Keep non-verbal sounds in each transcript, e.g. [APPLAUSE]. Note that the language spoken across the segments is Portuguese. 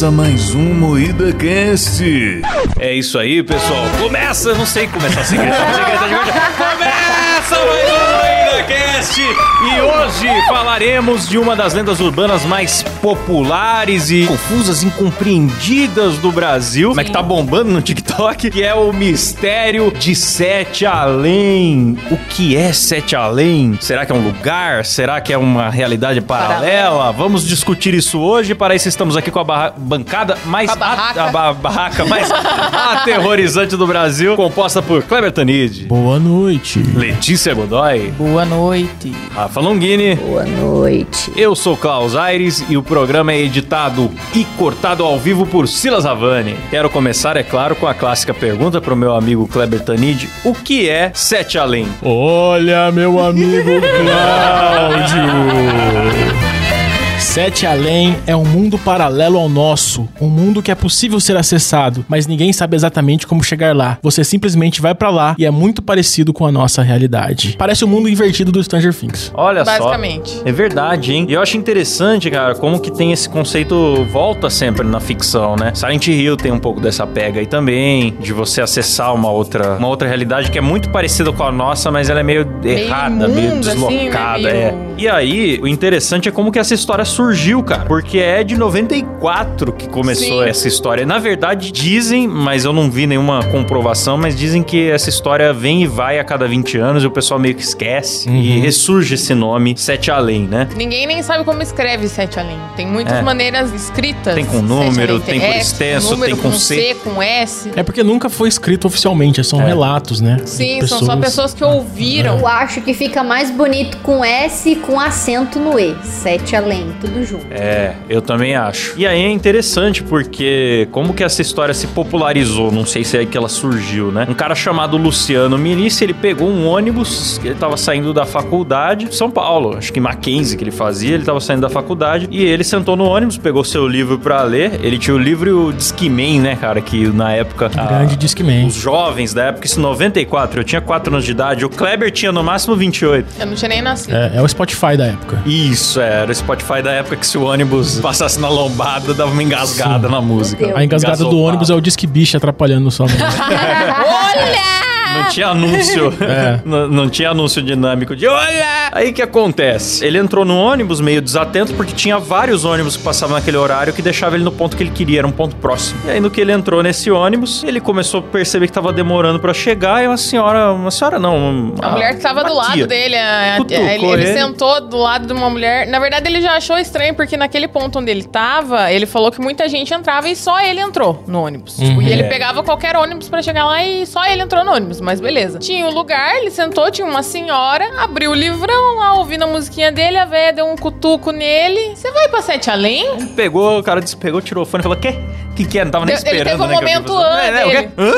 Começa mais um Moída Cast. É isso aí, pessoal. Começa, não sei começar assim. Começa mais um Moída Cast. E hoje falaremos de uma das lendas urbanas mais populares e confusas, incompreendidas do Brasil, mas que tá bombando no TikTok, que é o mistério de Sete Além. O que é Sete Além? Será que é um lugar? Será que é uma realidade paralela? Vamos discutir isso hoje. Para isso estamos aqui com a barra- bancada mais A barraca. a ba- barraca mais aterrorizante do Brasil, composta por Kleber Tanid, Boa noite. Letícia Godoy, Boa noite. Rafa Longini. Boa noite. Eu sou Klaus Aires e o programa é editado e cortado ao vivo por Silas Havani. Quero começar, é claro, com a clássica pergunta para o meu amigo Kleber Tanid: O que é Sete Além? Olha, meu amigo [LAUGHS] Cláudio. Sete Além é um mundo paralelo ao nosso, um mundo que é possível ser acessado, mas ninguém sabe exatamente como chegar lá. Você simplesmente vai pra lá e é muito parecido com a nossa realidade. Parece o mundo invertido do Stranger Things. Olha Basicamente. só. É verdade, hein? E eu acho interessante, cara, como que tem esse conceito volta sempre na ficção, né? Silent Hill tem um pouco dessa pega aí também, de você acessar uma outra, uma outra realidade que é muito parecida com a nossa, mas ela é meio, errada, meio imunda, assim, né? deslocada, Meio- é. E aí, o interessante é como que essa história surgiu, cara. Porque é de 94 que começou Sim. essa história. Na verdade, dizem, mas eu não vi nenhuma comprovação, mas dizem que essa história vem e vai a cada 20 anos e o pessoal meio que esquece. E ressurge esse nome, Sete Além, né? Ninguém nem sabe como escreve Sete Além. Tem muitas É. maneiras escritas. Tem com número, Além. tem por é, extenso, número tem com C. com S. É porque nunca foi escrito oficialmente, são É. relatos, né? Sim, De são só pessoas que ouviram. Eu acho que fica mais bonito com S e com acento no E. Sete além, tudo junto. É, eu também acho. E aí é interessante porque como que essa história se popularizou, não sei se é aí que ela surgiu, né? Um cara chamado Luciano Minici, ele pegou um ônibus, ele tava saindo da faculdade, São Paulo, acho que Mackenzie que ele fazia, ele tava saindo da faculdade e ele sentou no ônibus, pegou seu livro pra ler, ele tinha o livro Discman, né, cara, que na época... a- Grande Discman. Os jovens da época, isso em 94, eu tinha 4 anos de idade, o Kleber tinha no máximo 28. Eu não tinha nem nascido. É, é o Spotify da época. Isso, é, era o Spotify da época que se o ônibus passasse na lombada, dava uma engasgada na música. A engasgada do ônibus é o Disque Bicho atrapalhando só. [LAUGHS] [LAUGHS] Olha! Não tinha anúncio. [LAUGHS] É. não, não tinha anúncio dinâmico de olha! Aí que acontece? Ele entrou no ônibus meio desatento porque tinha vários ônibus que passavam naquele horário que deixava ele no ponto que ele queria, era um ponto próximo. E aí no que ele entrou nesse ônibus, ele começou a perceber que tava demorando pra chegar e uma senhora, uma senhora não, uma, A mulher que tava do lado tia. dele, a- a- Cutucou ele, ele ele. sentou do lado de uma mulher. Na verdade, ele já achou estranho, porque naquele ponto onde ele tava, ele falou que muita gente entrava e só ele entrou no ônibus. Tipo, e ele É. pegava qualquer ônibus pra chegar lá e só ele entrou no ônibus, mas beleza. Tinha o lugar, ele sentou, tinha uma senhora, abriu o livrão lá, ouvindo a musiquinha dele, a véia deu um cutuco nele. Você vai pra Sete Além? Ele pegou, o cara despegou, tirou o fone e falou: Quê? O que, que é? Não tava nem Ele teve esperando, um né? momento "Hã" É, né, o quê? dele. Hã?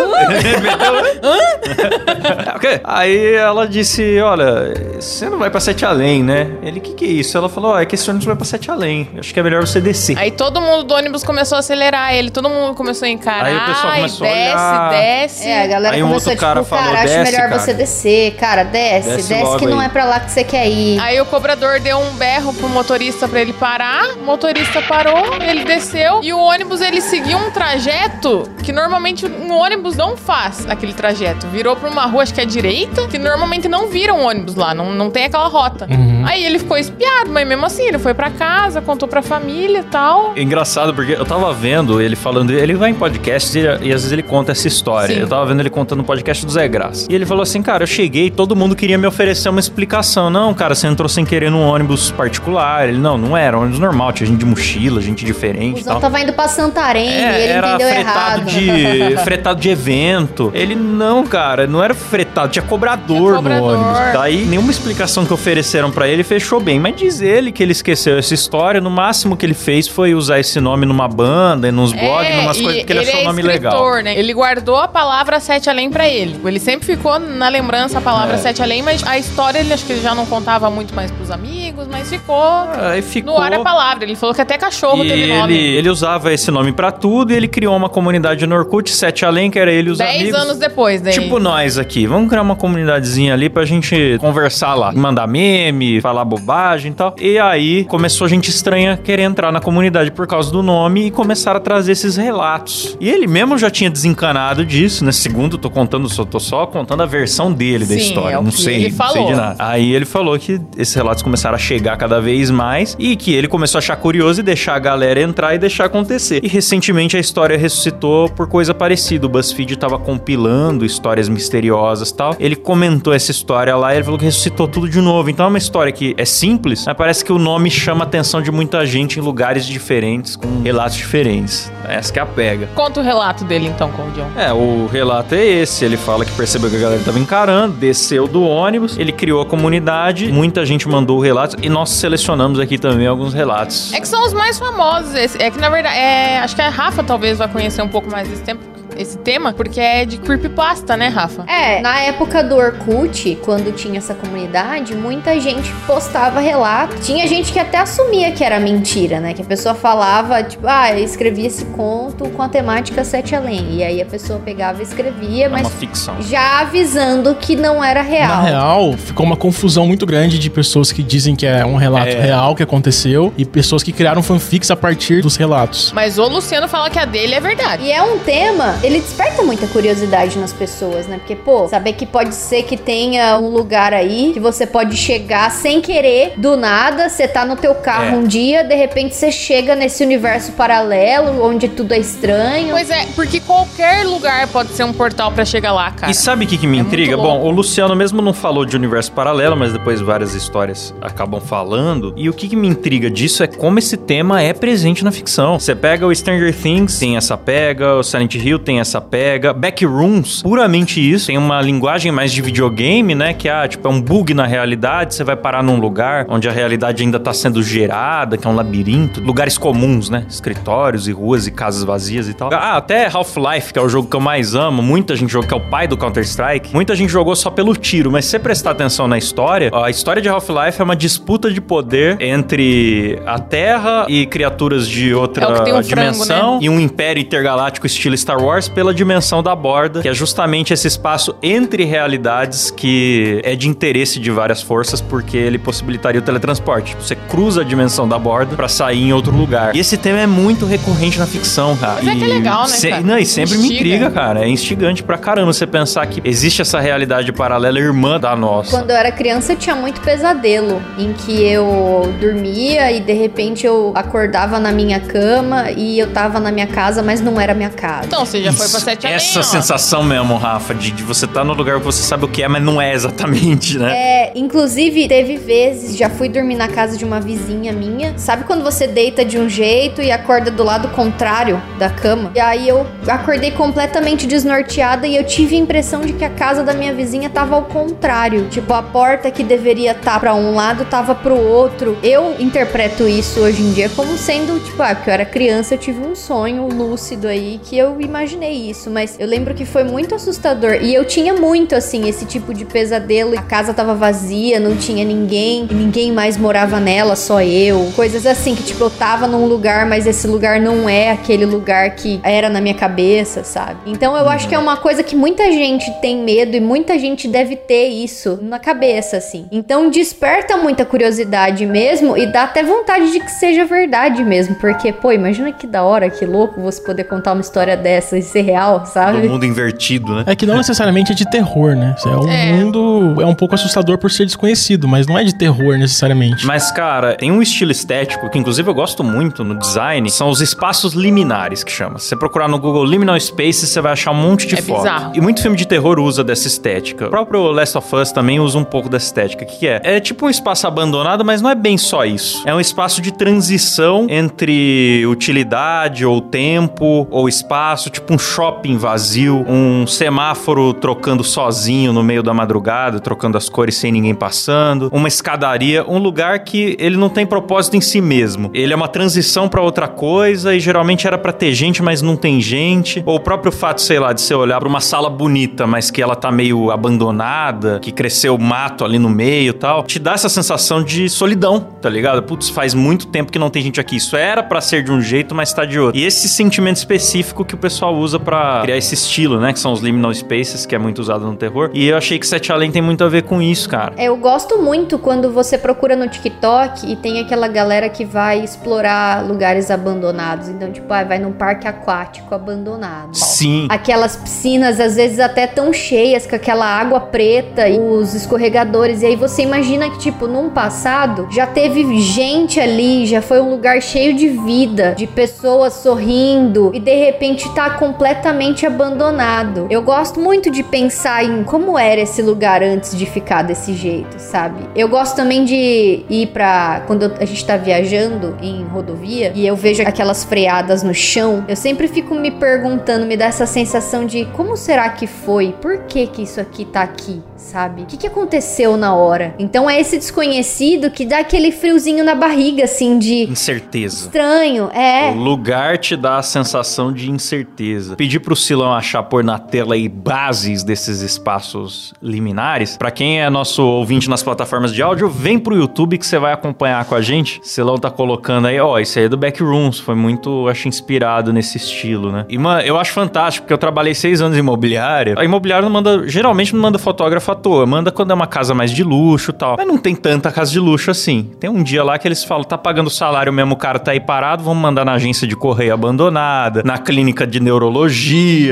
[LAUGHS] [LAUGHS] O quê? Aí ela disse: Olha, você não vai pra Sete Além, né? Ele, o que, que é isso? Ela falou: Ó, é que esse ônibus vai pra Sete Além. Acho que é melhor você descer. Aí todo mundo do ônibus começou a acelerar ele, todo mundo começou a encarar. Aí o pessoal e começou a desce, olhar. desce. É, a galera Aí um outro a cara falou, cara, acho "Desce, melhor cara." você descer. Cara, desce, Desce desce, que não aí. é pra lá que você quer ir. Aí o cobrador deu um berro pro motorista pra ele parar. O motorista parou, ele desceu e o ônibus ele seguiu um trajeto que normalmente um ônibus não faz aquele trajeto. Virou pra uma rua, acho que é direita, que normalmente não vira um ônibus lá, não, não tem aquela rota. Uhum. Aí ele ficou espiado, mas mesmo assim, ele foi pra casa, contou pra família e tal. É engraçado porque eu tava vendo ele falando, ele vai em podcasts e, e às vezes ele conta essa história. Sim. Eu tava vendo ele contando no podcast do Zé Graça. E ele falou assim, cara, eu cheguei, todo mundo queria me oferecer uma explicação. Não, cara, você entrou sem querer num ônibus particular. Ele, não, não era, um ônibus normal, tinha gente de mochila, gente O diferente tal. tava indo pra Santarém É, ele era entendeu fretado errado. de [LAUGHS] fretado de evento. Ele não, cara, não era fretado, tinha cobrador, Tinha cobrador. no ônibus. Daí nenhuma explicação que ofereceram pra ele fechou bem, mas diz ele que ele esqueceu essa história, no máximo que ele fez foi usar esse nome numa banda, nos blogs, É, numas coisas que ele, achou é o nome escritor, legal. Né? Ele guardou a palavra Sete Além pra ele. Ele sempre ficou na lembrança a palavra É. Sete Além, mas a história ele acho que ele já não contava muito mais pros amigos, mas ficou Aí ficou no ar a palavra. Ele falou que até cachorro E teve ele, nome. ele usava esse nome pra tudo e ele criou uma comunidade no Orkut, Sete Além, que era ele e os Dez amigos. anos depois, daí. Tipo nós aqui, vamos criar uma comunidadezinha ali pra gente conversar lá, mandar meme, falar bobagem e tal. E aí começou gente estranha querer entrar na comunidade por causa do nome e começaram a trazer esses relatos. E ele mesmo já tinha desencanado disso, né? Segundo, tô contando, só tô só contando a versão dele da Sim, história. é o não que sei, ele não falou. sei de nada. Aí ele falou que esses relatos começaram a chegar cada vez mais e que ele começou a achar curioso e deixar a galera entrar e deixar acontecer. E recentemente a história ressuscitou por coisa parecida. O BuzzFeed tava compilando histórias misteriosas e tal. Ele comentou essa história lá e ele falou que ressuscitou tudo de novo. Então é uma história que é simples, mas parece que o nome chama a atenção de muita gente em lugares diferentes, com relatos diferentes. Essa que é a pega. Conta o relato dele então, Cordion. É, o relato é esse. Ele fala que percebeu que a galera tava encarando, desceu do ônibus, ele criou a comunidade, muita gente mandou relatos e nós selecionamos aqui também alguns relatos. É que são os mais famosos. É que, na verdade, é, acho que a Rafa talvez vai conhecer um pouco mais desse tempo, esse tema, porque é de creepypasta, né, Rafa? É, na época do Orkut, quando tinha essa comunidade, muita gente postava relato. Tinha gente que até assumia que era mentira, né? Que a pessoa falava, tipo, ah, eu escrevi esse conto com a temática Sete Além. E aí a pessoa pegava e escrevia, É uma mas ficção. já avisando que não era real. Na real, ficou uma confusão muito grande de pessoas que dizem que é um relato É. real que aconteceu e pessoas que criaram fanfics a partir dos relatos. Mas o Luciano fala que a dele é verdade. E é um tema, ele desperta muita curiosidade nas pessoas, né? Porque, pô, saber que pode ser que tenha um lugar aí que você pode chegar sem querer, do nada, você tá no teu carro É. um dia, de repente você chega nesse universo paralelo, onde tudo é estranho. Pois é, porque qualquer lugar pode ser um portal pra chegar lá, cara. E sabe o que, que me É intriga? Bom, o Luciano mesmo não falou de universo paralelo, mas depois várias histórias acabam falando. E o que, que me intriga disso é como esse tema é presente na ficção. Você pega o Stranger Things, tem essa pega, o Silent Hill tem essa pega, Backrooms, puramente isso. Tem uma linguagem mais de videogame, né? Que ah, tipo, é um bug na realidade, você vai parar num lugar onde a realidade ainda tá sendo gerada, que é um labirinto. Lugares comuns, né? Escritórios e ruas e casas vazias e tal. Ah, até Half-Life, que é o jogo que eu mais amo. Muita gente jogou, que é o pai do Counter-Strike. Muita gente jogou só pelo tiro, mas se você prestar atenção na história, a história de Half-Life é uma disputa de poder entre a Terra e criaturas de outra É tem um frango, dimensão né? e um império intergaláctico estilo Star Wars pela dimensão da borda, que é justamente esse espaço entre realidades que é de interesse de várias forças porque ele possibilitaria o teletransporte. Você cruza a dimensão da borda pra sair em outro lugar. E esse tema é muito recorrente na ficção, cara. Mas é que é E legal, né, se- cara? Não, e sempre me Instiga. intriga, cara. É instigante pra caramba você pensar que existe essa realidade paralela irmã da nossa. Quando eu era criança, eu tinha muito pesadelo, em que eu dormia e de repente eu acordava na minha cama e eu tava na minha casa, mas não era minha casa. Então, você já foi pra Sete Essa sensação mesmo, Rafa, de, de você estar no lugar que você sabe o que é, mas não é exatamente, né? É, inclusive, teve vezes, já fui dormir na casa de uma vizinha minha. Sabe quando você deita de um jeito e acorda do lado contrário da cama? E aí eu acordei completamente desnorteada e eu tive a impressão de que a casa da minha vizinha tava ao contrário. Tipo, a porta que deveria estar pra um lado tava pro outro. Eu interpreto isso hoje em dia como sendo, tipo, ah, porque eu era criança, eu tive um sonho lúcido aí que eu imaginei isso. Mas eu lembro que foi muito assustador. E eu tinha muito, assim, esse tipo de pesadelo. A casa tava vazia, não tinha ninguém, ninguém mais morava nela, só eu. Coisas assim, que tipo, eu tava num lugar, mas esse lugar não é aquele lugar que era na minha cabeça, sabe? Então eu acho que é uma coisa que muita gente tem medo e muita gente deve ter isso na cabeça, assim. Então desperta muita curiosidade mesmo e dá até vontade de que seja verdade mesmo. Porque, pô, imagina que da hora, que louco você poder contar uma história dessa e ser real, Do sabe? mundo invertido, né? É que não necessariamente é de terror, né? É um É. mundo. É um pouco assustador por ser desconhecido, mas não é de terror necessariamente. Mas, cara, tem um estilo estético que, inclusive, eu gosto muito no design. São os espaços liminares, que chama. Se você procurar no Google Liminal Spaces, você vai achar um monte de É foto. bizarro. E muito filme de terror usa dessa estética. O próprio Last of Us também usa um pouco dessa estética. O que, que é? É tipo um espaço abandonado, mas não é bem só isso. É um espaço de transição entre utilidade ou tempo ou espaço, tipo um shopping vazio, um semáforo trocando sozinho no meio da madrugada, trocando as cores sem ninguém passando, uma escadaria, um lugar que ele não tem propósito em si mesmo. Ele é uma transição pra outra coisa e geralmente era pra ter gente, mas não tem gente. Ou o próprio fato, sei lá, de você olhar pra uma sala bonita, mas que ela tá meio abandonada, que cresceu mato ali no meio e tal, te dá essa sensação de solidão, tá ligado? Putz, faz muito tempo que não tem gente aqui. Isso era pra ser de um jeito, mas tá de outro. E esse sentimento específico que o pessoal usa pra criar esse estilo, né? Que são os liminal spaces, que é muito usado no terror. E eu achei que Sete Além tem muito a ver com isso, cara. Eu gosto muito quando você procura no TikTok e tem aquela galera que vai explorar lugares abandonados. Então, tipo, ah, vai num parque aquático abandonado. Sim. Aquelas piscinas, às vezes até tão cheias, com aquela água preta e os escorregadores. E aí você imagina que, tipo, num passado já teve gente ali, já foi um lugar cheio de vida, de pessoas sorrindo, e de repente tá completamente abandonado. Eu gosto muito de pensar em como era esse lugar antes de ficar desse jeito, sabe? Eu gosto também de ir pra. Quando a gente tá viajando em rodovia e eu vejo aquelas freadas no chão, eu sempre fico me perguntando, me dá essa sensação de como será que foi? Por que que isso aqui tá aqui? Sabe? O que, que aconteceu na hora? Então é esse desconhecido que dá aquele friozinho na barriga, assim, de Incerteza. estranho. O É. lugar te dá a sensação de incerteza. Pedir pro Silão achar por na tela aí bases desses espaços liminares. Pra quem é nosso ouvinte nas plataformas de áudio, vem pro YouTube que você vai acompanhar com a gente. Silão tá colocando aí, ó, isso aí é do Backrooms. Foi muito, acho, inspirado nesse estilo, né? E, mano, eu acho fantástico, porque eu trabalhei seis anos em imobiliária. A imobiliária não manda, geralmente não manda fotógrafo à toa. Manda quando é uma casa mais de luxo e tal. Mas não tem tanta casa de luxo assim. Tem um dia lá que eles falam, tá pagando salário mesmo, o cara tá aí parado, vamos mandar na agência de correio abandonada, na clínica de neurologia,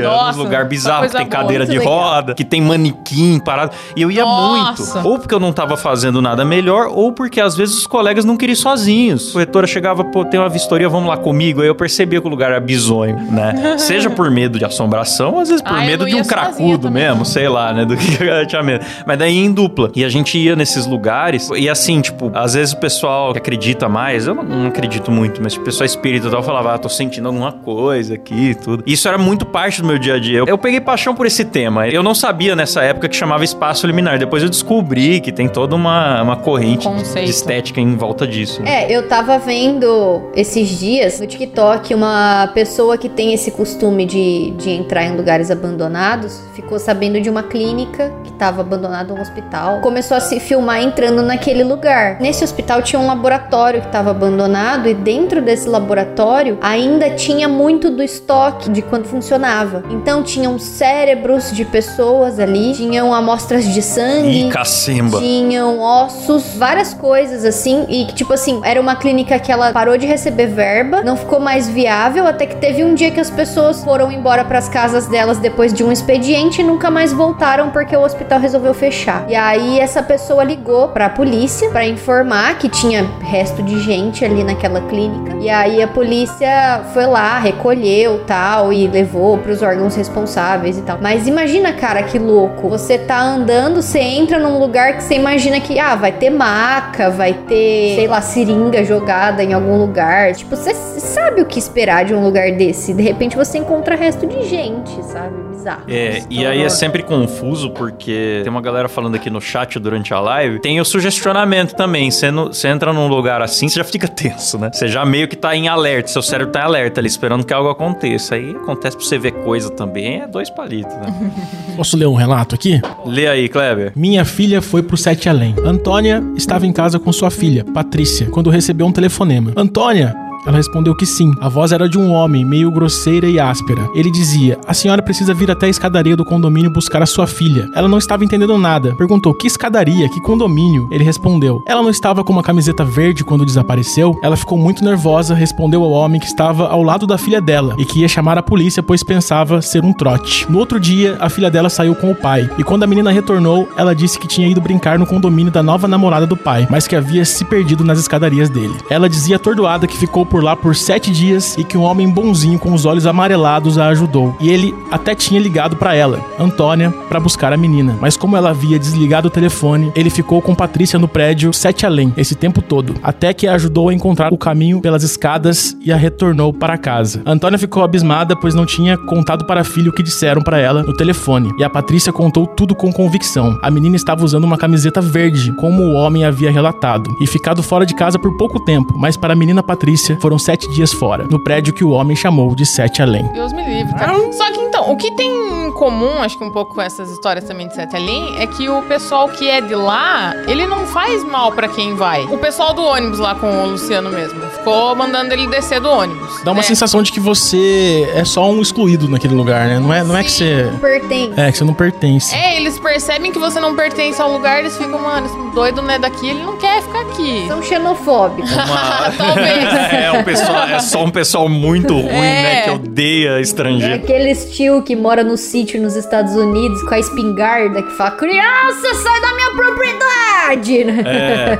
Nossa, num lugar bizarro que tem boa, cadeira de legal. roda, que tem manequim parado. E eu ia Nossa. muito. Ou porque eu não tava fazendo nada melhor, ou porque às vezes os colegas não queriam ir sozinhos. A corretora chegava, pô, tem uma vistoria, vamos lá comigo. Aí eu percebia que o lugar era bizonho, né? [LAUGHS] Seja por medo de assombração, às vezes por Ah, eu medo de um cracudo também, mesmo, sei lá, né? Do [LAUGHS] que a galera tinha medo. Mas daí ia em dupla. E a gente ia nesses lugares. E assim, tipo, às vezes o pessoal que acredita mais, eu não, não acredito muito, mas tipo, o pessoal espírita tal falava, ah, tô sentindo alguma coisa aqui e tudo. Isso era muito parte do meu dia a dia. Eu, eu peguei paixão por esse tema. Eu não sabia nessa época que chamava espaço liminar. Depois eu descobri que tem toda uma, uma corrente Conceito. de estética em volta disso. né? É, eu tava vendo esses dias no TikTok uma pessoa que tem esse costume de, de entrar em lugares abandonados ficou sabendo de uma clínica que tava abandonada, um hospital. Começou a se filmar entrando naquele lugar. Nesse hospital tinha um laboratório que tava abandonado e dentro desse laboratório ainda tinha muito do estoque de quando funcionava. Então tinham cérebros de pessoas ali, tinham amostras de sangue. Ih, cacimba. Tinham ossos, várias coisas assim. E que, tipo assim, era uma clínica que ela parou de receber verba, não ficou mais viável, até que teve um dia que as pessoas foram embora pras casas delas depois de um expediente e nunca mais voltaram porque o hospital resolveu fechar. E aí essa pessoa ligou pra polícia pra informar que tinha resto de gente ali naquela clínica. E aí a polícia foi lá, recolheu tal e levou pros órgãos responsáveis e tal. Mas imagina, cara, que louco. Você tá andando, você entra num lugar que você imagina que, ah, vai ter maca, vai ter, sei lá, seringa jogada em algum lugar. Tipo, você sabe o que esperar de um lugar desse. De repente você encontra resto de gente, sabe? Bizarro. É, e aí é sempre confuso porque tem uma galera falando aqui no chat durante a live. Tem o sugestionamento também. Você você entra num lugar assim, você já fica [LAUGHS] tenso, né? Você já meio que tá em alerta, seu cérebro tá em alerta ali, esperando que algo aconteça. Aí acontece pra você ver coisa também, é dois palitos, né? [LAUGHS] Posso ler um relato aqui? Lê aí, Kleber. Minha filha foi pro Sete Além. Antônia estava em casa com sua filha, Patrícia, quando recebeu um telefonema. Antônia! Ela respondeu que sim. A voz era de um homem, meio grosseira e áspera. Ele dizia: A senhora precisa vir até a escadaria do condomínio buscar a sua filha. Ela não estava entendendo nada. Perguntou: Que escadaria? Que condomínio? Ele respondeu: Ela não estava com uma camiseta verde quando desapareceu? Ela ficou muito nervosa, respondeu ao homem que estava ao lado da filha dela e que ia chamar a polícia pois pensava ser um trote. No outro dia, a filha dela saiu com o pai e quando a menina retornou, ela disse que tinha ido brincar no condomínio da nova namorada do pai, mas que havia se perdido nas escadarias dele. Ela dizia atordoada que ficou por lá por sete dias e que um homem bonzinho com os olhos amarelados a ajudou. E ele até tinha ligado pra ela, Antônia, pra buscar a menina. Mas como ela havia desligado o telefone, ele ficou com Patrícia no prédio sete além esse tempo todo, até que a ajudou a encontrar o caminho pelas escadas e a retornou para casa. Antônia ficou abismada, pois não tinha contado para a filha o que disseram pra ela no telefone. E a Patrícia contou tudo com convicção. A menina estava usando uma camiseta verde, como o homem havia relatado, e ficado fora de casa por pouco tempo, mas para a menina Patrícia foram sete dias fora, no prédio que o homem chamou de Sete Além. Deus me livre, cara. Só que então, o que tem em comum, acho que um pouco com essas histórias também de Sete Além, é que o pessoal que é de lá, ele não faz mal pra quem vai. O pessoal do ônibus lá com o Luciano mesmo, ficou mandando ele descer do ônibus. Dá uma né? sensação de que você é só um excluído naquele lugar, né? Não é, não é que você. Pertence. É, que você não pertence. É, eles percebem que você não pertence ao lugar, eles ficam, mano, esse doido não é daqui, ele não quer ficar aqui. São xenofóbicos. [LAUGHS] Talvez. é, um pessoal, é só um pessoal muito ruim, É. né? Que odeia É estrangeiro. aqueles tio que mora no sítio nos Estados Unidos com a espingarda que fala: Criança, sai da minha propriedade! É,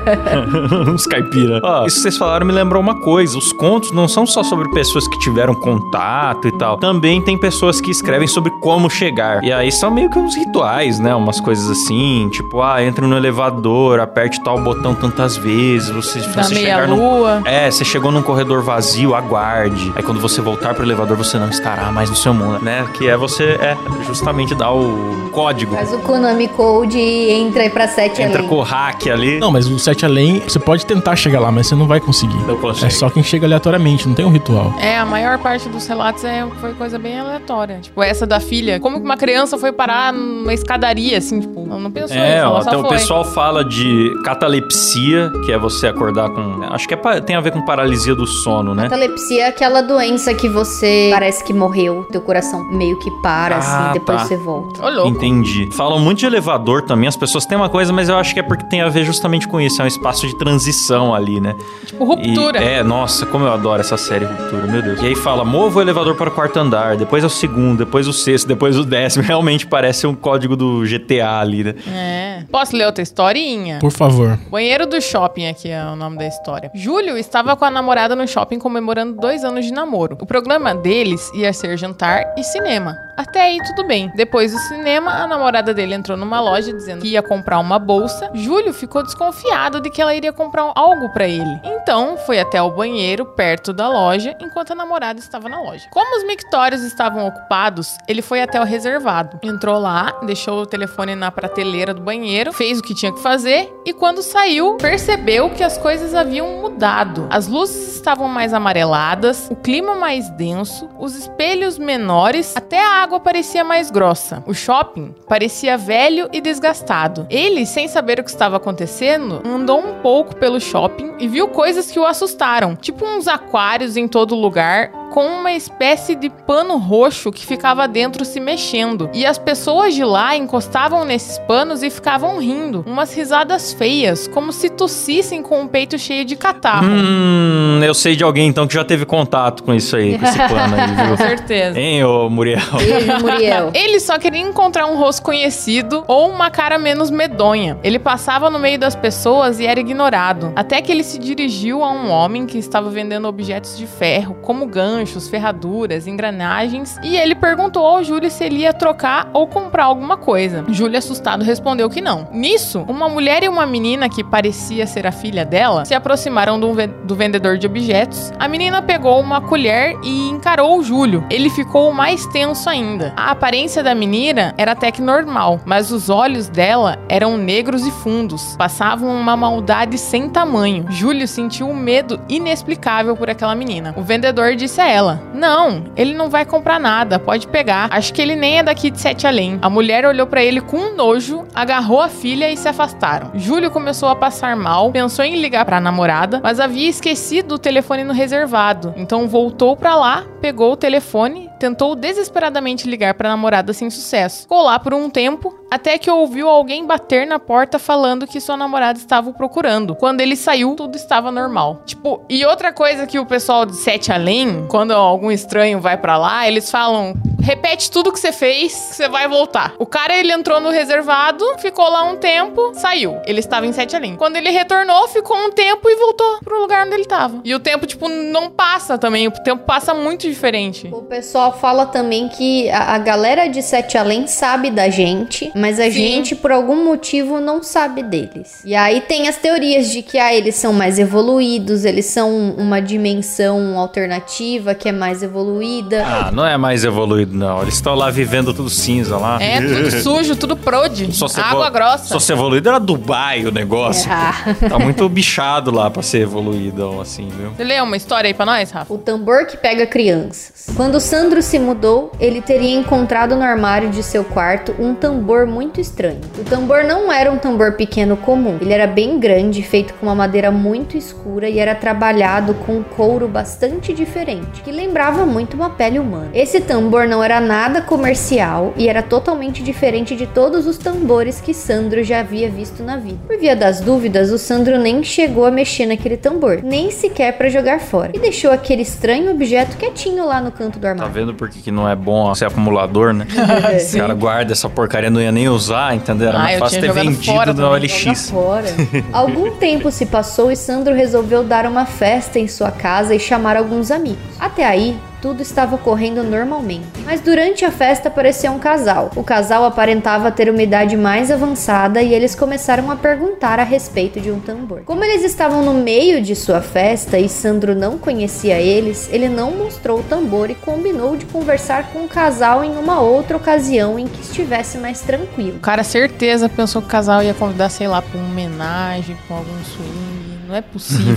[LAUGHS] uns caipira. Ó, isso que vocês falaram me lembrou uma coisa. Os contos não são só sobre pessoas que tiveram contato e tal. Também tem pessoas que escrevem sobre como chegar. E aí são meio que uns rituais, né? Umas coisas assim, tipo, ah, entre no elevador, aperte tal botão tantas vezes, você, se Da você chegar num... lua. É, você chegou num corredor vazio, aguarde. Aí quando você voltar pro elevador, você não estará mais no seu mundo, né? Que é você, é, justamente dar o código. Faz o Konami Code e entra aí pra sete Entra além. com o hack ali. Não, mas o Sete Além, você pode tentar chegar lá, mas você não vai conseguir. Não consegue. É só quem chega aleatoriamente, não tem um ritual. É, a maior parte dos relatos é, foi coisa bem aleatória. Tipo, essa da filha. Como que uma criança foi parar numa escadaria, assim, tipo, não pensou É, nisso, ela tem- o pessoal fala de catalepsia, que é você acordar com. Acho que é tem a ver com paralisia do sono, né? Catalepsia é aquela doença que você parece que morreu, teu coração meio que para, Ah, assim, depois tá. você volta. Ô, louco. Entendi. Falam muito de elevador também, as pessoas têm uma coisa, mas eu acho que é porque tem a ver justamente com isso, é um espaço de transição ali, né? Tipo, ruptura. E- é, nossa, como eu adoro essa série Ruptura, meu Deus. E aí fala, mova o elevador para o quarto andar, depois é o segundo, depois o sexto, depois o décimo. [LAUGHS] Realmente parece um código do GTA ali, né? É. Posso ler outra historinha? Por favor. Banheiro do shopping aqui é o nome da história. Júlio estava com a namorada no shopping comemorando dois anos de namoro. O programa deles ia ser jantar e cinema. Até aí tudo bem. Depois do cinema, a namorada dele entrou numa loja dizendo que ia comprar uma bolsa. Júlio ficou desconfiado de que ela iria comprar algo pra ele. Então, foi até o banheiro perto da loja, enquanto a namorada estava na loja. Como os mictórios estavam ocupados, ele foi até o reservado. Entrou lá, deixou o telefone na prateleira do banheiro, fez o que tinha que fazer e quando saiu, percebeu que as coisas haviam mudado. As luzes estavam mais amareladas, o clima mais denso, os espelhos menores, até a água parecia mais grossa. O shopping parecia velho e desgastado. Ele, sem saber o que estava acontecendo, andou um pouco pelo shopping e viu coisas que o assustaram, tipo uns aquários em todo lugar, com uma espécie de pano roxo que ficava dentro se mexendo. E as pessoas de lá encostavam nesses panos e ficavam rindo, umas risadas feias, como se tossissem com o peito cheio de catarro. Hum, eu sei de alguém então que já teve contato com isso aí, com esse plano aí, [LAUGHS] Com viu? certeza. Hein, ô Muriel? Beijo, Muriel. [LAUGHS] Ele só queria encontrar um rosto conhecido ou uma cara menos medonha. Ele passava no meio das pessoas e era ignorado. Até que ele se dirigiu a um homem que estava vendendo objetos de ferro, como ganchos, ferraduras, engrenagens, e ele perguntou ao Júlio se ele ia trocar ou comprar alguma coisa. Júlio, assustado, respondeu que não. Nisso, uma mulher e uma menina que parecia ser a filha dela se aproximaram do, ve- do vendedor de objetos. A menina pegou uma colher e encarou o Júlio. Ele ficou mais tenso ainda. A aparência da menina era até que normal, mas os olhos dela eram negros e fundos. Passavam uma maldade sem tamanho. Júlio sentiu um medo inexplicável por aquela menina. O vendedor disse a ela: Não, ele não vai comprar nada, pode pegar. Acho que ele nem é daqui de Sete Além. A mulher olhou pra ele com nojo, agarrou a filha e se afastaram. Júlio começou a passar mal, pensou em ligar pra namorada, mas havia esquecido o telefone no reservado. Então voltou pra lá, pegou o telefone, tentou desesperadamente ligar pra namorada sem sucesso. Ficou lá por um tempo, até que ouviu alguém bater na porta falando que sua namorada estava o procurando. Quando ele saiu, tudo estava normal. Tipo, e outra coisa que o pessoal de Sete Além, quando algum estranho vai pra lá, eles falam: repete tudo que você fez, que você vai voltar. O cara, ele entrou no reservado, ficou lá um tempo, saiu. Ele estava em Sete Além. Quando ele retornou, ficou um tempo e voltou pro lugar onde ele ele tava. E o tempo, tipo, não passa também. O tempo passa muito diferente. O pessoal fala também que a, a galera de Sete Além sabe da gente, mas a Sim. gente, por algum motivo, não sabe deles. E aí tem as teorias de que ah, eles são mais evoluídos, eles são uma dimensão alternativa que é mais evoluída. Ah, não é mais evoluído, não. Eles estão lá vivendo tudo cinza lá. É, tudo [LAUGHS] sujo, tudo prode. Só se Água evol- grossa. Só se evoluído era Dubai o negócio. Ah. Tá muito bichado lá pra ser evoluído, assim, viu? Você lê uma história aí pra nós, Rafa? O tambor que pega crianças. Quando Sandro se mudou, ele teria encontrado no armário de seu quarto um tambor muito estranho. O tambor não era um tambor pequeno comum. Ele era bem grande, feito com uma madeira muito escura e era trabalhado com um couro bastante diferente, que lembrava muito uma pele humana. Esse tambor não era nada comercial e era totalmente diferente de todos os tambores que Sandro já havia visto na vida. Por via das dúvidas, o Sandro nem chegou a mexer naquele tambor, nem sequer para jogar fora, e deixou aquele estranho objeto quietinho lá no canto do Tá armário. vendo por que não é bom ser acumulador, né? [LAUGHS] O cara guarda essa porcaria, não ia nem usar, entendeu? Era Ah, mais fácil ter vendido na OLX. [LAUGHS] Algum tempo se passou e Sandro resolveu dar uma festa em sua casa e chamar alguns amigos. Até aí, tudo estava ocorrendo normalmente. Mas durante a festa apareceu um casal. O casal aparentava ter uma idade mais avançada e eles começaram a perguntar a respeito de um tambor. Como eles estavam no meio de sua festa e Sandro não conhecia eles, ele não mostrou o tambor e combinou de conversar com o casal em uma outra ocasião em que estivesse mais tranquilo. O cara, certeza, pensou que o casal ia convidar, sei lá, pra uma homenagem, com algum swing. Não é possível.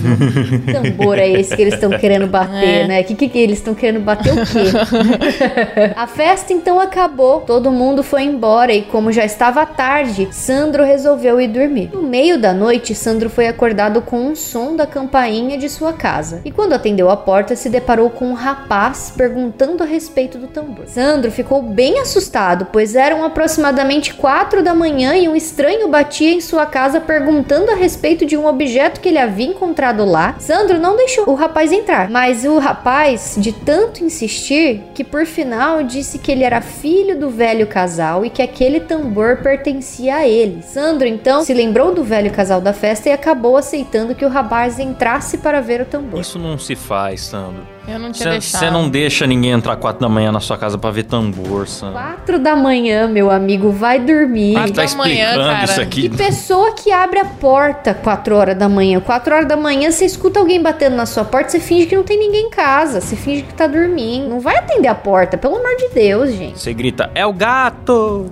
Que [LAUGHS] tambor é esse que eles estão querendo bater, É. né? Que, que que eles estão querendo bater o quê? [LAUGHS] a festa então acabou, todo mundo foi embora e como já estava tarde, Sandro resolveu ir dormir. No meio da noite, Sandro foi acordado com um som da campainha de sua casa. E quando atendeu a porta, se deparou com um rapaz perguntando a respeito do tambor. Sandro ficou bem assustado, pois eram aproximadamente quatro da manhã e um estranho batia em sua casa perguntando a respeito de um objeto que ele havia encontrado lá. Sandro não deixou o rapaz entrar, mas o rapaz, de tanto insistir, que por final disse que ele era filho do velho casal e que aquele tambor pertencia a ele. Sandro então se lembrou do velho casal da festa e acabou aceitando que o rapaz entrasse para ver o tambor. Isso não se faz, Sandro. Eu não tinha deixado. Você não deixa ninguém entrar quatro da manhã na sua casa pra ver tambor, Sandro. Quatro da manhã, meu amigo, vai dormir. Ah, tá da manhã, explicando cara. isso aqui. Que pessoa que abre a porta 4 horas da manhã? 4 horas da manhã você escuta alguém batendo na sua porta, você finge que não tem ninguém em casa, você finge que tá dormindo. Não vai atender a porta, pelo amor de Deus, gente. Você grita, é o gato!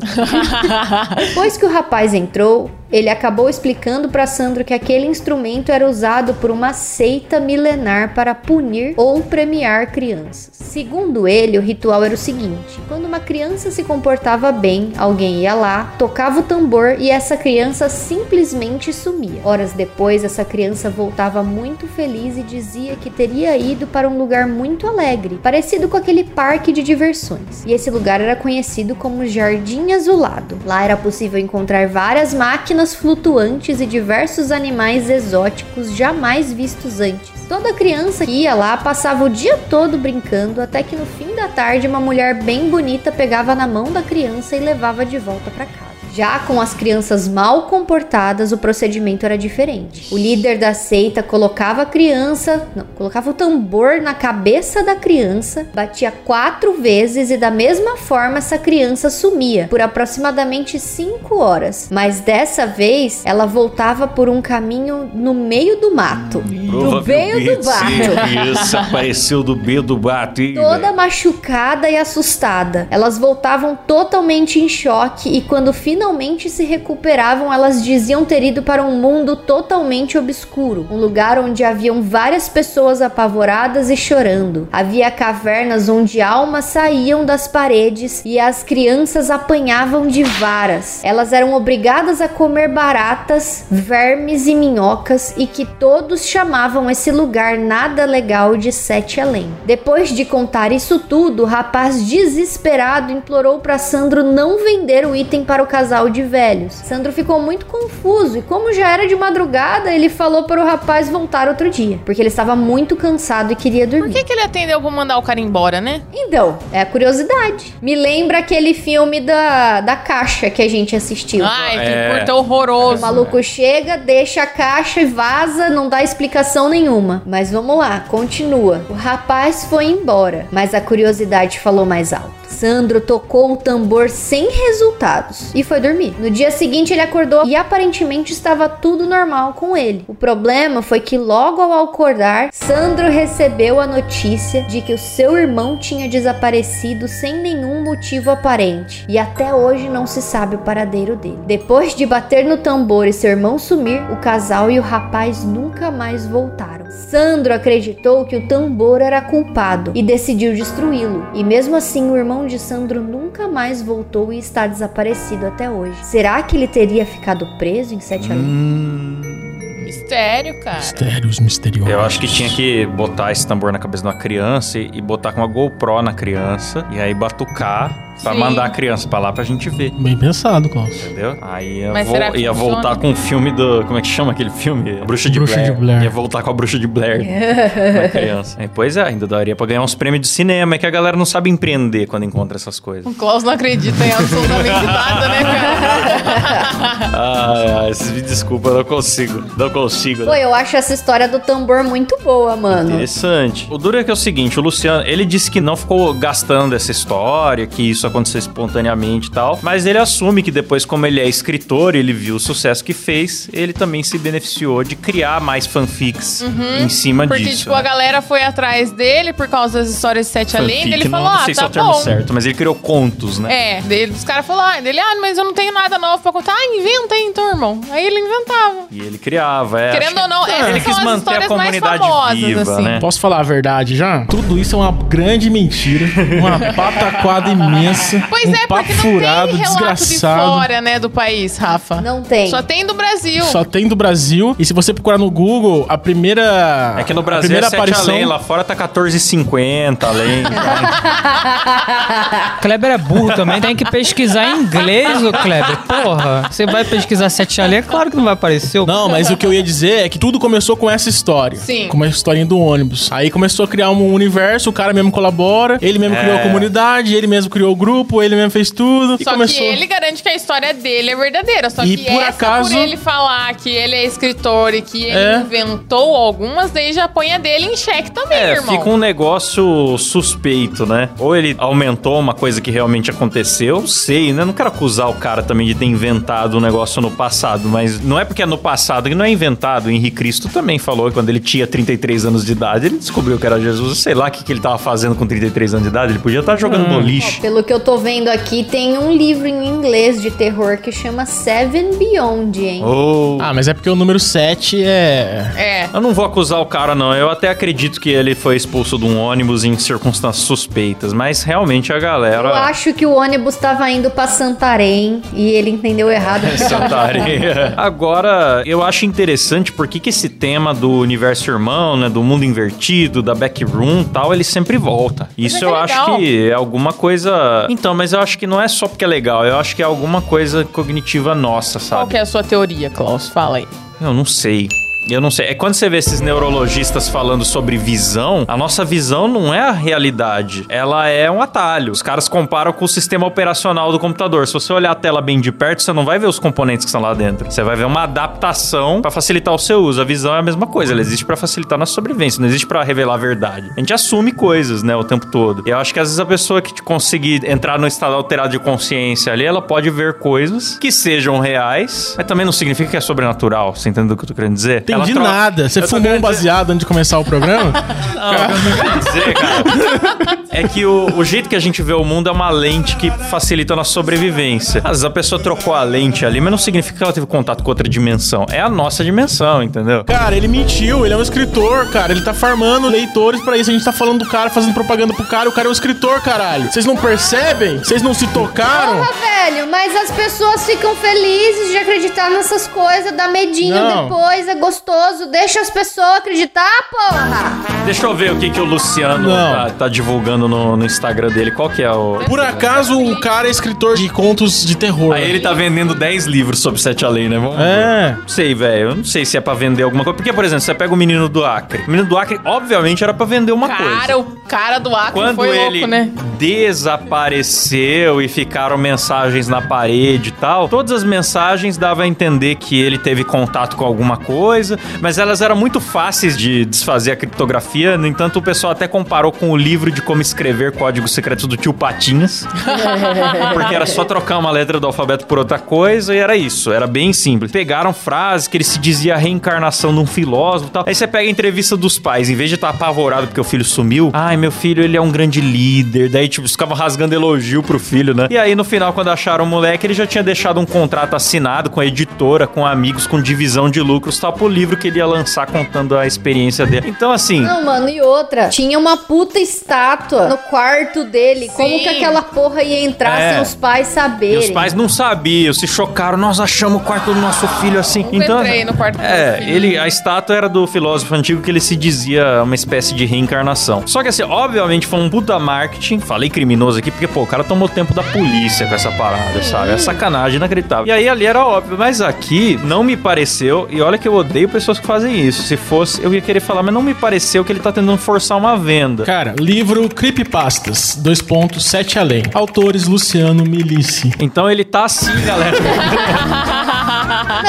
Depois que o rapaz entrou, ele acabou explicando para Sandro que aquele instrumento era usado por uma seita milenar para punir ou premiar crianças. Segundo ele, o ritual era o seguinte: quando uma criança se comportava bem, alguém ia lá, tocava o tambor e essa criança simplesmente sumia. Horas depois, essa criança voltava muito feliz e dizia que teria ido para um lugar muito alegre, parecido com aquele parque de diversões. E esse lugar era conhecido como Jardim Azulado. Lá era possível encontrar várias máquinas flutuantes e diversos animais exóticos jamais vistos antes. Toda criança que ia lá passava o dia todo brincando, até que no fim da tarde uma mulher bem bonita pegava na mão da criança e levava de volta para casa. Já com as crianças mal comportadas, o procedimento era diferente. O líder da seita colocava a criança, não, colocava o tambor na cabeça da criança, batia quatro vezes e da mesma forma essa criança sumia por aproximadamente cinco horas. Mas dessa vez ela voltava por um caminho no meio do mato, do meio do mato. [LAUGHS] Isso, apareceu do meio do mato, hein, Toda velho? machucada e assustada. Elas voltavam totalmente em choque e quando finalmente se recuperavam, elas diziam ter ido para um mundo totalmente obscuro, um lugar onde haviam várias pessoas apavoradas e chorando. Havia cavernas onde almas saíam das paredes e as crianças apanhavam de varas. Elas eram obrigadas a comer baratas, vermes e minhocas e que todos chamavam esse lugar nada legal de Sete Além. Depois de contar isso tudo, o rapaz desesperado implorou para Sandro não vender o item para o casal casal de velhos. Sandro ficou muito confuso e, como já era de madrugada, ele falou para o rapaz voltar outro dia, porque ele estava muito cansado e queria Por dormir. que, que ele atendeu pra mandar o cara embora, né? Então, é a curiosidade. Me lembra aquele filme da, da caixa que a gente assistiu. Ai, que É. curta O horroroso. maluco chega, deixa a caixa e vaza, não dá explicação nenhuma. Mas vamos lá, continua. O rapaz foi embora, mas a curiosidade falou mais alto. Sandro tocou o tambor sem resultados e foi dormir. No dia seguinte ele acordou e aparentemente estava tudo normal com ele. O problema foi que logo ao acordar, Sandro recebeu a notícia de que o seu irmão tinha desaparecido sem nenhum motivo aparente e até hoje não se sabe o paradeiro dele. Depois de bater no tambor e seu irmão sumir, o casal e o rapaz nunca mais voltaram. Sandro acreditou que o tambor era culpado e decidiu destruí-lo. E mesmo assim, o irmão de Sandro nunca mais voltou e está desaparecido até hoje. Será que ele teria ficado preso em Sete? Hum, Mistério, cara. Mistérios misteriosos. eu acho que tinha que botar esse tambor na cabeça de uma criança e, e botar com uma GoPro na criança e aí batucar pra Sim. mandar a criança pra lá pra gente ver. Bem pensado, Klaus. Entendeu? Aí ia, Mas vo- será que ia funciona? voltar com o filme do. Como é que chama aquele filme? A Bruxa de, Bruxa Blair. de Blair. Ia voltar com a Bruxa de Blair. [LAUGHS] uma criança. Pois é, ainda daria pra ganhar uns prêmios de cinema. É que a galera não sabe empreender quando encontra essas coisas. O Klaus não acredita em absolutamente [LAUGHS] nada, né, cara? Ai, ai, me desculpa, eu não consigo. Não consigo. Pô, eu acho essa história do tambor muito boa, mano. Interessante. O duro é que é o seguinte, o Luciano, ele disse que não ficou gastando essa história, que isso aconteceu espontaneamente e tal, mas ele assume que depois, como ele é escritor, ele viu o sucesso que fez, ele também se beneficiou de criar mais fanfics em cima Porque, disso. tipo, a né? galera foi atrás dele por causa das histórias de Sete Além. Ele não, falou, não ah, sei se é tá o termo bom. certo, mas ele criou contos, né? É, dele, os caras falaram, ah, dele, ah, mas eu não tenho nada novo pra contar. Ah, inventa aí então, irmão. Aí ele inventava. E ele criava, é. Querendo acho ou não, essas ele são quis as manter a comunidade famosas, viva, assim. né? Posso falar a verdade já? Tudo isso é uma grande mentira, uma [LAUGHS] pataquada imensa, Pois um é, porque não furado, tem relato de fora, né, do país, Rafa. Não tem. Só tem do Brasil. Só tem do Brasil. E se você procurar no Google, a primeira. É que no a Brasil primeira é 7 aparição. além, lá fora tá 14,50 além. [LAUGHS] Kleber é burro também, tem que pesquisar em inglês, o Kleber. Porra, você vai pesquisar sete além, é claro que não vai aparecer. o- Não, mas o que eu ia dizer é que tudo começou com essa história. Sim. Com uma historinha do ônibus. Aí começou a criar um universo, o cara mesmo colabora, ele mesmo É. criou a comunidade, ele mesmo criou o grupo, ele mesmo fez tudo. E Só começou. que ele garante que a história dele é verdadeira. Só E que por essa, acaso- por ele falar que ele é escritor e que ele É. inventou algumas, daí já põe a dele em xeque também, É, irmão. fica um negócio suspeito, né? Ou ele aumentou uma coisa que realmente aconteceu, sei, né? Não quero acusar o cara também de ter inventado um negócio no passado, mas não é porque é no passado que não é inventado. O Henrique Cristo também falou que quando ele tinha 33 anos de idade, ele descobriu que era Jesus. Sei lá o que, que ele tava fazendo com 33 anos de idade. Ele podia estar jogando Hum. boliche. Pelo que eu tô vendo aqui, tem um livro em inglês de terror que chama Seven Beyond, hein? Ou. Ah, mas é porque o número 7 é. É. Eu não vou acusar o cara, não. Eu até acredito que ele foi expulso de um ônibus em circunstâncias suspeitas, mas realmente a galera. Eu acho que o ônibus tava indo pra Santarém e ele entendeu errado. [LAUGHS] Santa Areia. Agora, eu acho interessante porque que esse tema do universo irmão, né, do mundo invertido, da backroom e tal, ele sempre volta. Isso é eu legal. acho que é alguma coisa... Então, mas eu acho que não é só porque é legal, eu acho que é alguma coisa cognitiva nossa, Qual sabe? que é a sua teoria, Klaus? Fala aí. Eu não sei. Eu não sei. É quando você vê esses neurologistas falando sobre visão, a nossa visão não é a realidade. Ela é um atalho. Os caras comparam com o sistema operacional do computador. Se você olhar a tela bem de perto, você não vai ver os componentes que estão lá dentro. Você vai ver uma adaptação para facilitar o seu uso. A visão é a mesma coisa. Ela existe para facilitar a nossa sobrevivência, não existe para revelar a verdade. A gente assume coisas, né, o tempo todo. E eu acho que às vezes a pessoa que conseguir entrar no estado alterado de consciência ali, ela pode ver coisas que sejam reais, mas também não significa que é sobrenatural. Você entendeu o que eu tô querendo dizer? Entendi tro- nada. Você Eu fumou um querendo dizer- baseado antes de começar o programa? [LAUGHS] Não, o que eu querendo dizer, cara, é que o, o jeito que a gente vê o mundo é uma lente que facilita a nossa sobrevivência. Às vezes a pessoa trocou a lente ali, mas não significa que ela teve contato com outra dimensão. É a nossa dimensão, entendeu? Cara, ele mentiu, ele é um escritor, cara. Ele tá farmando leitores pra isso. A gente tá falando do cara, fazendo propaganda pro cara. O cara é um escritor, caralho. Vocês não percebem? Vocês não se tocaram? Porra, velho, mas as pessoas ficam felizes de acreditar nessas coisas, dá medinho Não. depois, é gostoso. Deixa as pessoas acreditar, porra! Deixa eu ver o que, que o Luciano Não. tá, tá divulgando no, no Instagram dele. Qual que é o. Por acaso o cara é escritor de contos de terror. Aí ele tá vendendo 10 livros sobre Sete Além, né? Vamos ver. É. Não sei, velho. Eu não sei se é pra vender alguma coisa. Porque, por exemplo, você pega o menino do Acre. O menino do Acre, obviamente, era pra vender uma coisa. Cara, o cara do Acre Quando foi ele louco, né? desapareceu e ficaram mensagens na parede e tal, todas as mensagens davam a entender que ele teve contato com alguma coisa, mas elas eram muito fáceis de desfazer a criptografia. No entanto, o pessoal até comparou com o livro de como escrever códigos secretos do tio Patinhas. [LAUGHS] Porque era só trocar uma letra do alfabeto por outra coisa e era isso. Era bem simples. Pegaram frases que ele se dizia a reencarnação de um filósofo e tal. Aí você pega a entrevista dos pais, em vez de estar apavorado porque o filho sumiu, ai, meu filho, ele é um grande líder. Daí, tipo, ficavam rasgando elogio pro filho, né? E aí, no final, quando acharam o moleque, ele já tinha deixado um contrato assinado com a editora, com amigos, com divisão de lucros, tal, pro livro que ele ia lançar contando a experiência dele. Então, assim. Não, mano, e outra. Tinha uma puta estátua no quarto dele. Como Sim. que aquela porra ia entrar É. sem os pais E saberem? os pais não sabiam, se chocaram, nós achamos o quarto do nosso filho assim. Nunca entrei no quarto É, ele, a estátua era do filósofo antigo que ele se dizia uma espécie de reencarnação. Só que assim, obviamente foi um puta marketing. Falei criminoso aqui porque, pô, o cara tomou tempo da polícia com essa parada, sabe? É sacanagem inacreditável. E aí ali era óbvio, mas aqui não me pareceu, e olha que eu odeio pessoas que fazem isso. Se fosse, eu ia querer falar, mas não me pareceu que ele tá tentando forçar uma venda. Cara, livro Creepypastas, dois pontos, sete além. Autores Luciano Milici. Então ele tá assim, galera. [LAUGHS]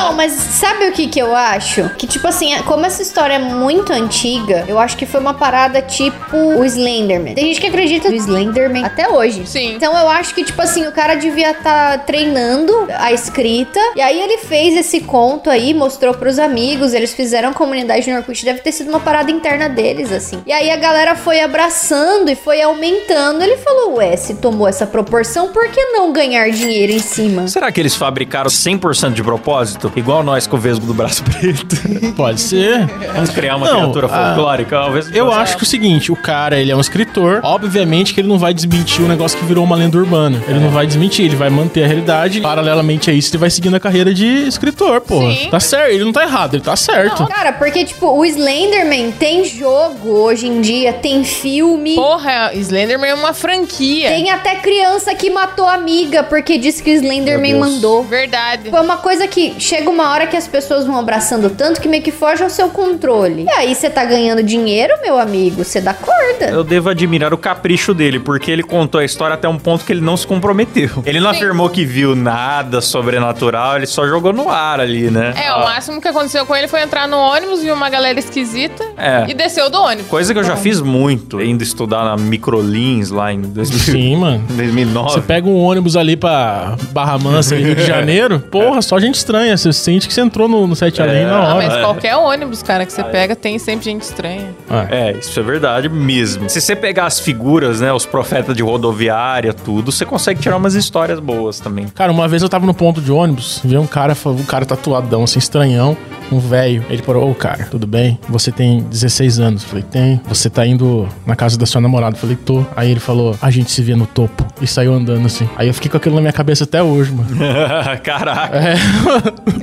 Não, mas sabe o que que eu acho? Que, tipo assim, como essa história é muito antiga, eu acho que foi uma parada tipo o Slenderman. Tem gente que acredita no Slenderman até hoje. Sim. Então eu acho que, tipo assim, o cara devia estar treinando a escrita. E aí ele fez esse conto aí, mostrou pros amigos. Eles fizeram comunidade no Orkut. Deve ter sido uma parada interna deles, assim. E aí a galera foi abraçando e foi aumentando. Ele falou: Ué, se tomou essa proporção, por que não ganhar dinheiro em cima? Será que eles fabricaram 100% de propósito? Igual nós com o Vesgo do Braço [LAUGHS] Preto. Pode ser. Vamos criar uma Não, criatura ah, folclórica. do Eu acho que é o seguinte, o cara, ele é um escritor. Obviamente que ele não vai desmentir o negócio que virou uma lenda urbana. Ele não vai desmentir, ele vai manter a realidade. Paralelamente a isso, ele vai seguindo a carreira de escritor, pô. Tá certo, ele não tá errado, ele tá certo. Cara, porque, tipo, o Slenderman tem jogo hoje em dia, tem filme. Porra, Slenderman é uma franquia. Tem até criança que matou a amiga porque disse que o Slenderman mandou. Verdade. Foi uma coisa que chega uma hora que as pessoas vão abraçando tanto que meio que foge ao seu controle. E aí você tá ganhando dinheiro, meu amigo, você dá corda. Eu devo admirar o capricho dele, porque ele contou a história até um ponto que ele não se comprometeu. Ele não Sim. afirmou que viu nada sobrenatural, ele só jogou no ar ali, né? É, o Ah, máximo que aconteceu com ele foi entrar no ônibus, viu uma galera esquisita É. e desceu do ônibus. Coisa que eu já fiz muito, indo estudar na Microlins lá em 2000, Sim, mano. 2009. Você pega um ônibus ali pra Barra Mansa, em Rio de [LAUGHS] Janeiro, porra, só gente estranha. Você sente que você entrou no, no Sete Além na Ah, hora. mas qualquer ônibus, cara, que você pega, tem sempre gente estranha. Ah, É, isso é verdade mesmo. Se você pegar as figuras, né, os profetas de rodoviária, tudo, você consegue tirar umas histórias boas também. Cara, uma vez eu tava no ponto de ônibus, vi um cara, um cara tatuadão, assim, estranhão, um velho. Ele parou, ô cara, tudo bem? Você tem 16 anos? Eu Falei, tem. Você tá indo na casa da sua namorada? Eu Falei, tô. Aí ele falou, a gente se vê no topo. E saiu andando assim. Aí eu fiquei com aquilo na minha cabeça até hoje, mano. [LAUGHS] Caraca. É.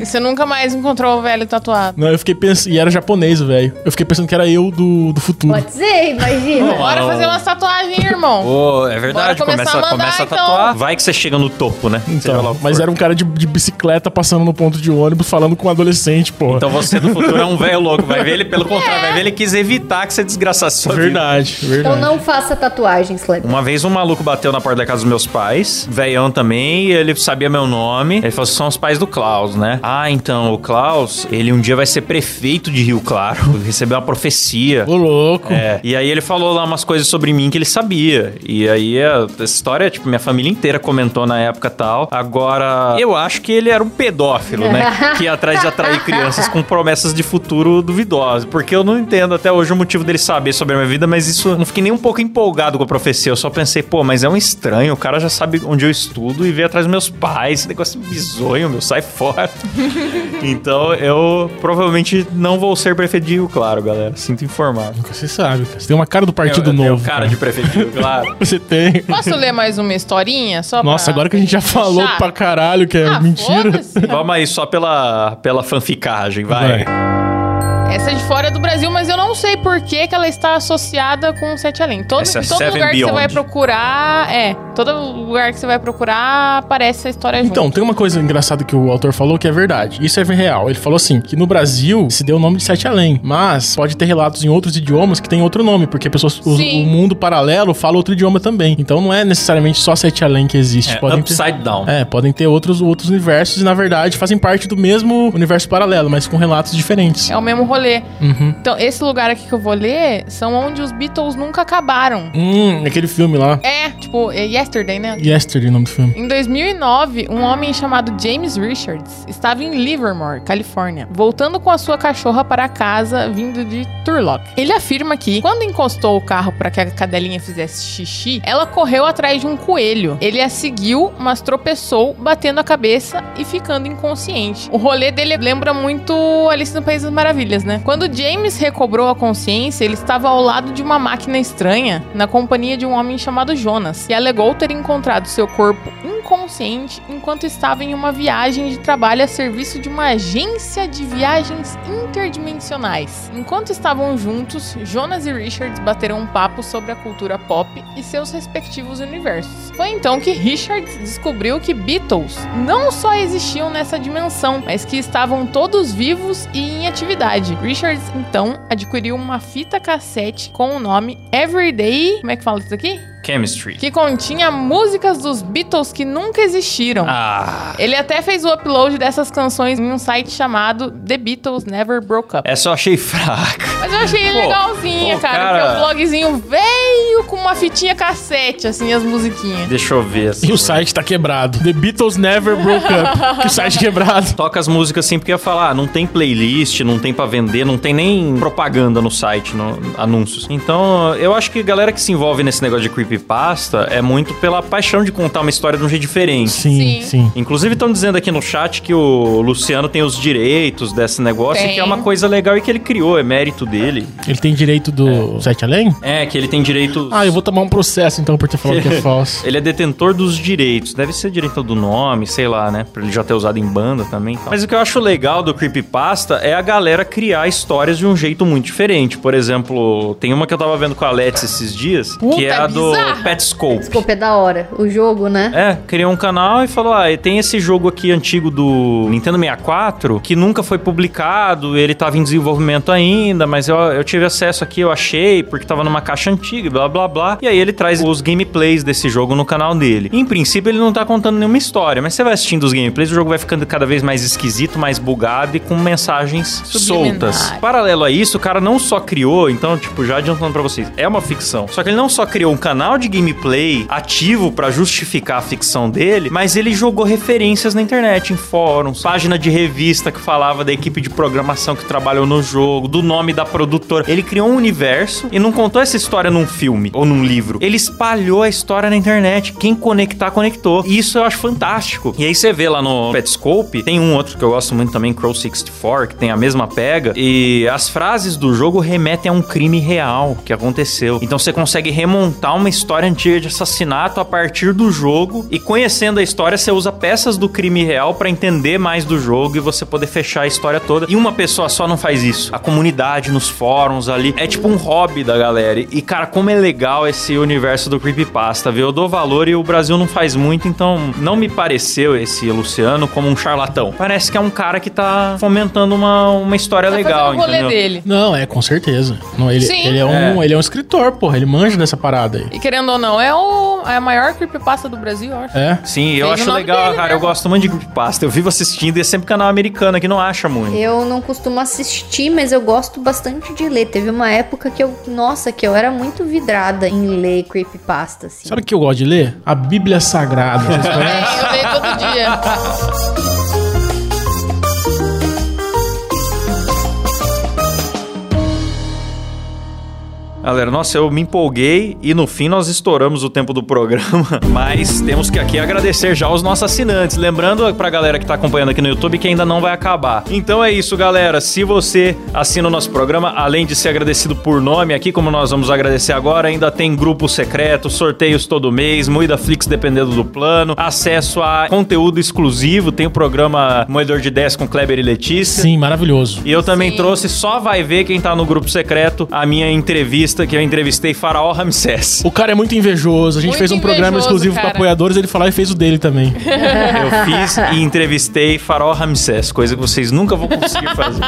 E você nunca mais encontrou o velho tatuado. Não, eu fiquei pensando. E era japonês, velho. Eu fiquei pensando que era eu do, do futuro. Pode ser, imagina. Bora fazer umas tatuagens, irmão. Ô, é verdade, começa, a mandar, começa a então. tatuar. Vai que você chega no topo, né? Então, mas era um cara de, de bicicleta passando no ponto de ônibus falando com um adolescente, porra. Então você do futuro é um velho louco. Vai ver ele, pelo contrário, vai ver ele quis evitar que você desgraçasse sua vida. verdade, verdade. Então não faça tatuagens, Kleber. Uma vez um maluco bateu na porta da casa dos meus pais, velhão também, e ele sabia meu nome. Ele falou: são os pais do Klaus, né? Ah, então, o Klaus, ele um dia vai ser prefeito de Rio Claro. [LAUGHS] Recebeu uma profecia. Ô, louco. É, e aí ele falou lá umas coisas sobre mim que ele sabia. E aí a, essa história, tipo, minha família inteira comentou na época tal. Agora, eu acho que ele era um pedófilo, né? [LAUGHS] que ia atrás de atrair crianças com promessas de futuro duvidosas. Porque eu não entendo até hoje o motivo dele saber sobre a minha vida, mas isso eu não fiquei nem um pouco empolgado com a profecia. Eu só pensei, pô, mas é um estranho, o cara já sabe onde eu estudo e veio atrás dos meus pais. Esse negócio bizonho, meu, sai fora. [LAUGHS] então eu provavelmente não vou ser prefeito de Rio Claro, galera. Sinto informado. Nunca se sabe, cara. Você tem uma cara do Partido Eu- eu tenho Novo. cara de prefeito de [LAUGHS] Rio Claro. Você tem. Posso ler mais uma historinha? Só Nossa, pra- agora que a gente já falou Chato. pra caralho que é Ah, mentira. Vamos aí só pela, pela fanficagem, vai. Vai. Essa é de fora do Brasil, mas eu não sei por que, que ela está associada com o Sete Além. Todo, Essa todo Seven lugar que você Beyond. vai procurar, é, todo lugar que você vai procurar aparece essa história Então, junto. tem uma coisa engraçada que o autor falou que é verdade. Isso é real. Ele falou assim: que no Brasil se deu o nome de Sete Além, mas pode ter relatos em outros idiomas que tem outro nome, porque pessoas, o, o mundo paralelo fala outro idioma também. Então não é necessariamente só Sete Além que existe. É, podem ter, upside down. é, podem ter outros, outros universos e na verdade fazem parte do mesmo universo paralelo, mas com relatos diferentes. É o mesmo rolê. Uhum. Então, esse lugar aqui que eu vou ler são onde os Beatles nunca acabaram. Hum, aquele filme lá. É, tipo, é Yesterday, né? Yesterday, o nome do filme. Em 2009, um homem chamado James Richards estava em Livermore, Califórnia, voltando com a sua cachorra para casa vindo de Turlock. Ele afirma que, quando encostou o carro para que a cadelinha fizesse xixi, ela correu atrás de um coelho. Ele a seguiu, mas tropeçou, batendo a cabeça e ficando inconsciente. O rolê dele lembra muito Alice no País das Maravilhas, né? Quando James recobrou a consciência, ele estava ao lado de uma máquina estranha, na companhia de um homem chamado Jonas, e alegou ter encontrado seu corpo inconsciente enquanto estava em uma viagem de trabalho a serviço de uma agência de viagens interdimensionais. Enquanto estavam juntos, Jonas e Richards bateram um papo sobre a cultura pop e seus respectivos universos. Foi então que Richards descobriu que Beatles não só existiam nessa dimensão, mas que estavam todos vivos e em atividade. Richards então adquiriu uma fita cassete com o nome Everyday. Como é que fala isso aqui? Chemistry. que continha músicas dos Beatles que nunca existiram. Ah. Ele até fez o upload dessas canções em um site chamado The Beatles Never Broke Up. Essa eu achei fraca. Mas eu achei Pô, legalzinha, pô, cara, cara. Porque o blogzinho veio com uma fitinha cassete, assim, as musiquinhas. Deixa eu ver. assim. E o site tá quebrado. The Beatles Never Broke Up. que o [LAUGHS] site quebrado. Toca as músicas assim porque ia falar, ah, não tem playlist, não tem pra vender, não tem nem propaganda no site, no, anúncios. Então, eu acho que a galera que se envolve nesse negócio de creepypasta é muito pela paixão de contar uma história de um jeito diferente. Sim, Sim. sim. Inclusive estão dizendo aqui no chat que o Luciano tem os direitos desse negócio, Tem. que é uma coisa legal e que ele criou, é mérito dele. Ele tem direito do Sete Além? É, que ele tem direitos. Ah, eu vou tomar um processo então por ter falado que é [LAUGHS] falso. Ele é detentor dos direitos. Deve ser direito do nome, sei lá, né? Pra ele já ter usado em banda também. tal. Mas o que eu acho legal do Creepypasta é a galera criar histórias de um jeito muito diferente. Por exemplo, tem uma que eu tava vendo com a Let's esses dias, Puta, que é a do Petscope. Desculpa, é da hora. O jogo, né? É, criou um canal e falou: Ah, tem esse jogo aqui antigo do Nintendo 64 que nunca foi publicado, ele tava em desenvolvimento ainda, mas eu, eu tive acesso aqui, eu achei, porque tava numa caixa antiga, e blá blá blá. E aí ele traz os gameplays desse jogo no canal dele. Em princípio, ele não tá contando nenhuma história, mas você vai assistindo os gameplays, o jogo vai ficando cada vez mais esquisito, mais bugado e com mensagens soltas. Paralelo a isso, o cara não só criou, então, tipo, já adiantando pra vocês, é uma ficção. Só que ele não só criou um canal de gameplay ativo pra justificar a ficção dele, mas ele jogou referências na internet, em fóruns, página de revista que falava da equipe de programação que trabalhou no jogo, do nome da produtora. Ele criou um universo e não contou essa história num filme ou num livro. Ele espalhou a história na internet. Quem conectar, conectou. E isso eu acho fantástico. E aí você vê lá no Petscope, tem um outro que eu gosto muito também, Crow 64, que tem a mesma pega. E as frases do jogo remetem a um crime real que aconteceu. Então você consegue remontar uma história antiga de assassinato a partir do jogo. E conhecendo a história, você usa peças do crime real pra entender mais do jogo e você poder fechar a história toda. E uma pessoa só não faz isso. A comunidade nos fóruns ali é tipo um hobby da galera. E cara, como é legal esse universo do creepypasta, viu? Eu dou valor e o Brasil não faz muito, então não me pareceu esse Luciano como um charlatão. Parece que é um cara que tá fomentando uma, uma história Tá legal, entendeu? dele. Não, é, com certeza. Não, ele, Sim. ele, é um, ele é um escritor, porra. Ele manja dessa parada aí. E querendo ou não, é, o, é a maior creepypasta do Brasil, eu acho. É. Sim, eu acho legal, dele, cara. né? Eu gosto muito de creepypasta. Eu vivo assistindo e é sempre canal americano que não acha muito. Eu não costumo assistir, mas eu gosto bastante de ler. Teve uma época que eu, nossa, que eu era muito vidrada em ler creepypasta, assim. Sabe o que eu gosto de ler? A Bíblia Sagrada. Vocês [LAUGHS] conhecem? É, eu leio todo dia. Galera, nossa, eu me empolguei e no fim nós estouramos o tempo do programa, [LAUGHS] mas temos que aqui agradecer já os nossos assinantes. Lembrando pra galera que tá acompanhando aqui no YouTube que ainda não vai acabar. Então é isso, galera. Se você assina o nosso programa, além de ser agradecido por nome aqui, como nós vamos agradecer agora, ainda tem grupo secreto, sorteios todo mês, Moída Flix dependendo do plano, acesso a conteúdo exclusivo, tem o programa Moedor de 10 com Kleber e Letícia. Sim, maravilhoso. E eu também Sim. trouxe, só vai ver quem tá no grupo secreto, a minha entrevista que eu entrevistei Faraó Ramsés. O cara é muito invejoso. A gente Muito fez um programa exclusivo para apoiadores, ele falou e fez o dele também. Eu fiz e entrevistei Faraó Ramsés, coisa que vocês nunca vão conseguir fazer.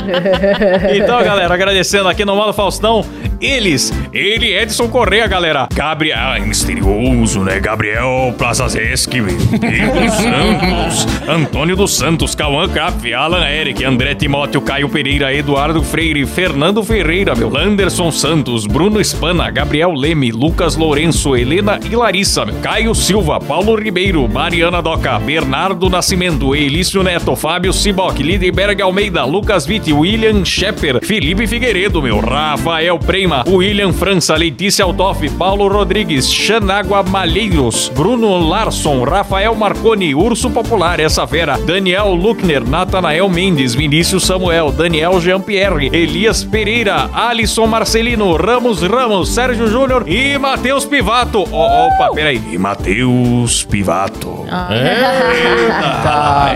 Então, galera, agradecendo aqui no Modo Faustão, eles, ele, Edson Correia, galera. Gabriel, ah, misterioso, né? Gabriel Plazazeski, Pedro Santos, Antônio dos Santos, Cauã Cap, Alan Eric, André Timóteo, Caio Pereira, Eduardo Freire, Fernando Ferreira, meu, Landerson Santos, Bruno Espana, Gabriel Leme, Lucas Lourenço, Helena e Larissa, Caio Silva, Paulo Ribeiro, Mariana Doca, Bernardo Nascimento, Elício Neto, Fábio Siboc, Lidenberg Almeida, Lucas Vitti, William Shepper, Felipe Figueiredo, meu, Rafael Prema, William França, Letícia Altoff, Paulo Rodrigues, Xanágua Malheiros, Bruno Larson, Rafael Marconi, Urso Popular, essa fera, Daniel Luckner, Natanael Mendes, Vinícius Samuel, Daniel Jean-Pierre, Elias Pereira, Alisson Marcelino, Ramos Ramos, Sérgio Júnior e Matheus Pivato. Ó, opa, peraí. E Matheus Pivato. Eita.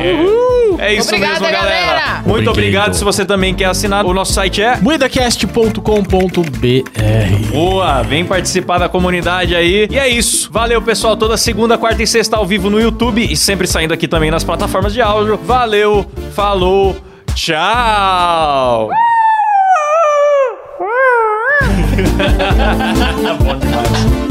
É isso Obrigada, mesmo, galera. galera. Muito Obrigado. obrigado. Se você também quer assinar, o nosso site é Moedacast.com.br Boa, vem participar da comunidade aí. E é isso. Valeu, pessoal. Toda segunda, quarta e sexta ao vivo no YouTube e sempre saindo aqui também nas plataformas de áudio. Valeu, falou, tchau. [LAUGHS] Bom demais.